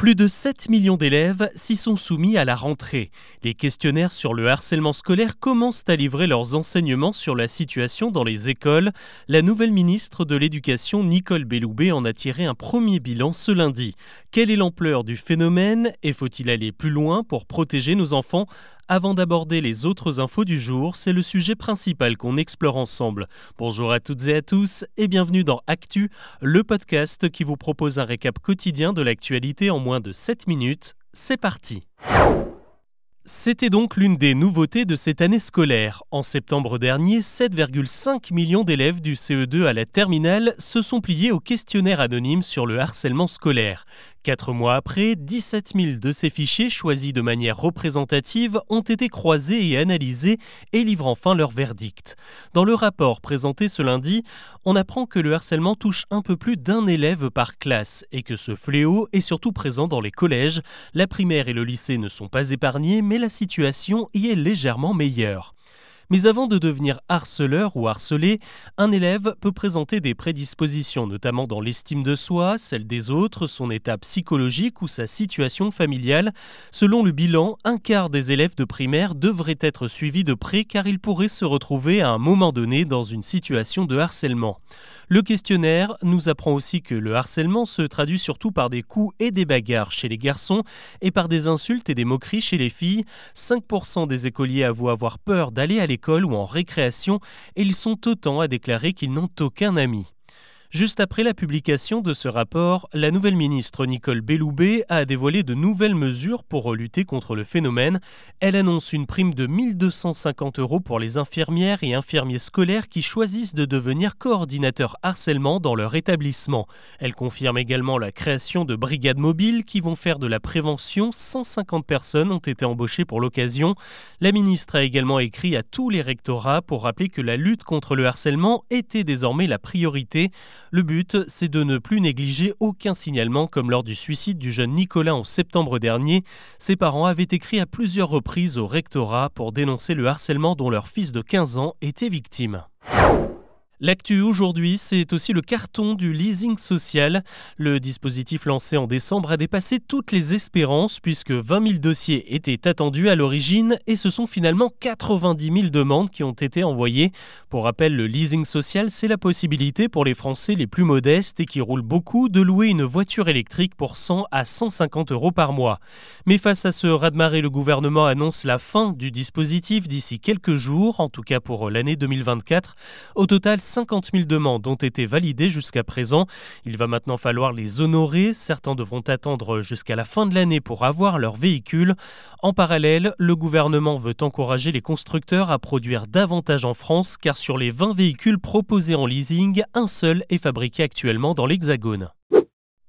Plus de 7 millions d'élèves s'y sont soumis à la rentrée. Les questionnaires sur le harcèlement scolaire commencent à livrer leurs enseignements sur la situation dans les écoles. La nouvelle ministre de l'Éducation, Nicole Belloubet, en a tiré un premier bilan ce lundi. Quelle est l'ampleur du phénomène et faut-il aller plus loin pour protéger nos enfants? Avant d'aborder les autres infos du jour, c'est le sujet principal qu'on explore ensemble. Bonjour à toutes et à tous et bienvenue dans Actu, le podcast qui vous propose un récap quotidien de l'actualité en moins de 7 minutes. C'est parti c'était donc l'une des nouveautés de cette année scolaire. En septembre dernier, 7,5 millions d'élèves du CE2 à la terminale se sont pliés au questionnaire anonyme sur le harcèlement scolaire. Quatre mois après, 17 000 de ces fichiers, choisis de manière représentative, ont été croisés et analysés et livrent enfin leur verdict. Dans le rapport présenté ce lundi, on apprend que le harcèlement touche un peu plus d'un élève par classe et que ce fléau est surtout présent dans les collèges. La primaire et le lycée ne sont pas épargnés, mais la situation y est légèrement meilleure. Mais avant de devenir harceleur ou harcelé, un élève peut présenter des prédispositions, notamment dans l'estime de soi, celle des autres, son état psychologique ou sa situation familiale. Selon le bilan, un quart des élèves de primaire devraient être suivis de près car ils pourraient se retrouver à un moment donné dans une situation de harcèlement. Le questionnaire nous apprend aussi que le harcèlement se traduit surtout par des coups et des bagarres chez les garçons et par des insultes et des moqueries chez les filles. 5% des écoliers avouent avoir peur d'aller à l'école ou en récréation et ils sont autant à déclarer qu'ils n'ont aucun ami. Juste après la publication de ce rapport, la nouvelle ministre Nicole Belloubet a dévoilé de nouvelles mesures pour lutter contre le phénomène. Elle annonce une prime de 1250 euros pour les infirmières et infirmiers scolaires qui choisissent de devenir coordinateurs harcèlement dans leur établissement. Elle confirme également la création de brigades mobiles qui vont faire de la prévention. 150 personnes ont été embauchées pour l'occasion. La ministre a également écrit à tous les rectorats pour rappeler que la lutte contre le harcèlement était désormais la priorité. Le but, c'est de ne plus négliger aucun signalement comme lors du suicide du jeune Nicolas en septembre dernier. Ses parents avaient écrit à plusieurs reprises au rectorat pour dénoncer le harcèlement dont leur fils de 15 ans était victime. L'actu aujourd'hui, c'est aussi le carton du leasing social. Le dispositif lancé en décembre a dépassé toutes les espérances puisque 20 000 dossiers étaient attendus à l'origine et ce sont finalement 90 000 demandes qui ont été envoyées. Pour rappel, le leasing social, c'est la possibilité pour les Français les plus modestes et qui roulent beaucoup de louer une voiture électrique pour 100 à 150 euros par mois. Mais face à ce raz-de-marée, le gouvernement annonce la fin du dispositif d'ici quelques jours, en tout cas pour l'année 2024. Au total, 50 000 demandes ont été validées jusqu'à présent. Il va maintenant falloir les honorer. Certains devront attendre jusqu'à la fin de l'année pour avoir leur véhicule. En parallèle, le gouvernement veut encourager les constructeurs à produire davantage en France car sur les 20 véhicules proposés en leasing, un seul est fabriqué actuellement dans l'Hexagone.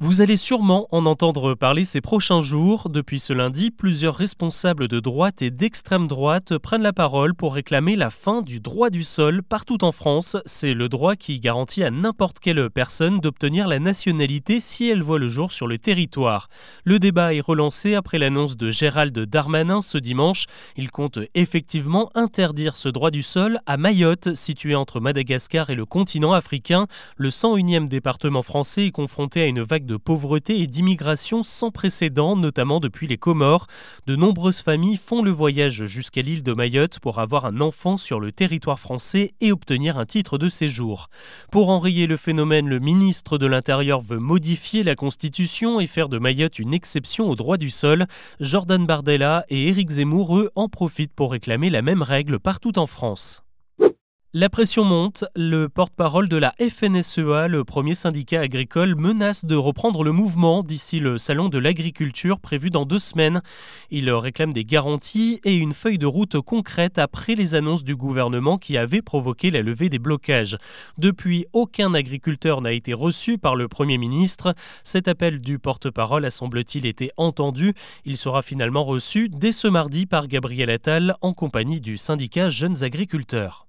Vous allez sûrement en entendre parler ces prochains jours. Depuis ce lundi, plusieurs responsables de droite et d'extrême droite prennent la parole pour réclamer la fin du droit du sol partout en France. C'est le droit qui garantit à n'importe quelle personne d'obtenir la nationalité si elle voit le jour sur le territoire. Le débat est relancé après l'annonce de Gérald Darmanin ce dimanche. Il compte effectivement interdire ce droit du sol à Mayotte, situé entre Madagascar et le continent africain. Le 101e département français est confronté à une vague de de pauvreté et d'immigration sans précédent, notamment depuis les Comores. De nombreuses familles font le voyage jusqu'à l'île de Mayotte pour avoir un enfant sur le territoire français et obtenir un titre de séjour. Pour enrayer le phénomène, le ministre de l'Intérieur veut modifier la Constitution et faire de Mayotte une exception au droit du sol. Jordan Bardella et Éric Zemmour, eux, en profitent pour réclamer la même règle partout en France. La pression monte. Le porte-parole de la FNSEA, le premier syndicat agricole, menace de reprendre le mouvement d'ici le salon de l'agriculture prévu dans deux semaines. Il réclame des garanties et une feuille de route concrète après les annonces du gouvernement qui avaient provoqué la levée des blocages. Depuis, aucun agriculteur n'a été reçu par le Premier ministre. Cet appel du porte-parole a semble-t-il été entendu. Il sera finalement reçu dès ce mardi par Gabriel Attal en compagnie du syndicat Jeunes Agriculteurs.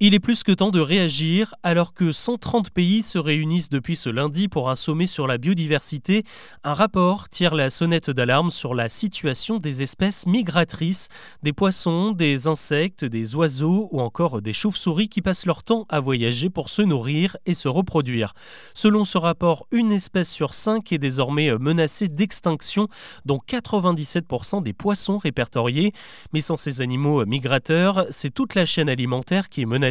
Il est plus que temps de réagir alors que 130 pays se réunissent depuis ce lundi pour un sommet sur la biodiversité. Un rapport tire la sonnette d'alarme sur la situation des espèces migratrices, des poissons, des insectes, des oiseaux ou encore des chauves-souris qui passent leur temps à voyager pour se nourrir et se reproduire. Selon ce rapport, une espèce sur cinq est désormais menacée d'extinction, dont 97% des poissons répertoriés. Mais sans ces animaux migrateurs, c'est toute la chaîne alimentaire qui est menacée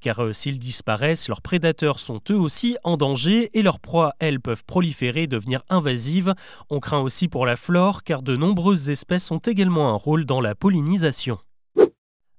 car euh, s'ils disparaissent, leurs prédateurs sont eux aussi en danger et leurs proies, elles, peuvent proliférer et devenir invasives. On craint aussi pour la flore, car de nombreuses espèces ont également un rôle dans la pollinisation.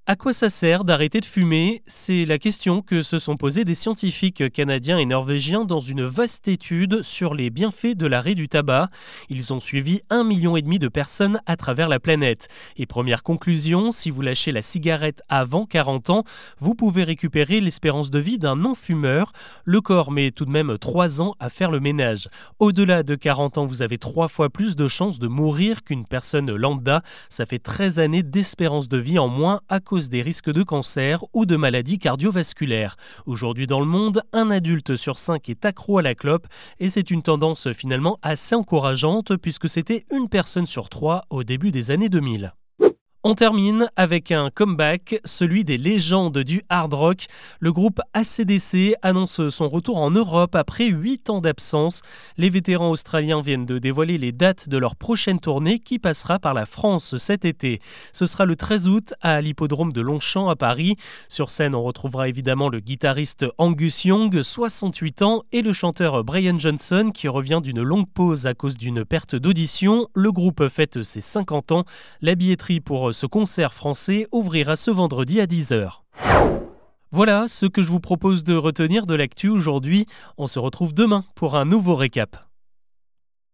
À quoi ça sert d'arrêter de fumer? C'est la question que se sont posées des scientifiques canadiens et norvégiens dans une vaste étude sur les bienfaits de l'arrêt du tabac. Ils ont suivi un million et demi de personnes à travers la planète. Et première conclusion, si vous lâchez la cigarette avant 40 ans, vous pouvez récupérer l'espérance de vie d'un non-fumeur. Le corps met tout de même 3 ans à faire le ménage. Au-delà de 40 ans, vous avez 3 fois plus de chances de mourir qu'une personne lambda. Ça fait 13 années d'espérance de vie en moins à des risques de cancer ou de maladies cardiovasculaires. Aujourd'hui dans le monde, un adulte sur cinq est accro à la clope et c'est une tendance finalement assez encourageante puisque c'était une personne sur trois au début des années 2000. On termine avec un comeback, celui des légendes du hard rock. Le groupe ACDC annonce son retour en Europe après 8 ans d'absence. Les vétérans australiens viennent de dévoiler les dates de leur prochaine tournée qui passera par la France cet été. Ce sera le 13 août à l'hippodrome de Longchamp à Paris. Sur scène, on retrouvera évidemment le guitariste Angus Young, 68 ans, et le chanteur Brian Johnson qui revient d'une longue pause à cause d'une perte d'audition. Le groupe fête ses 50 ans. La billetterie pour ce concert français ouvrira ce vendredi à 10h. Voilà ce que je vous propose de retenir de l'actu aujourd'hui. On se retrouve demain pour un nouveau récap.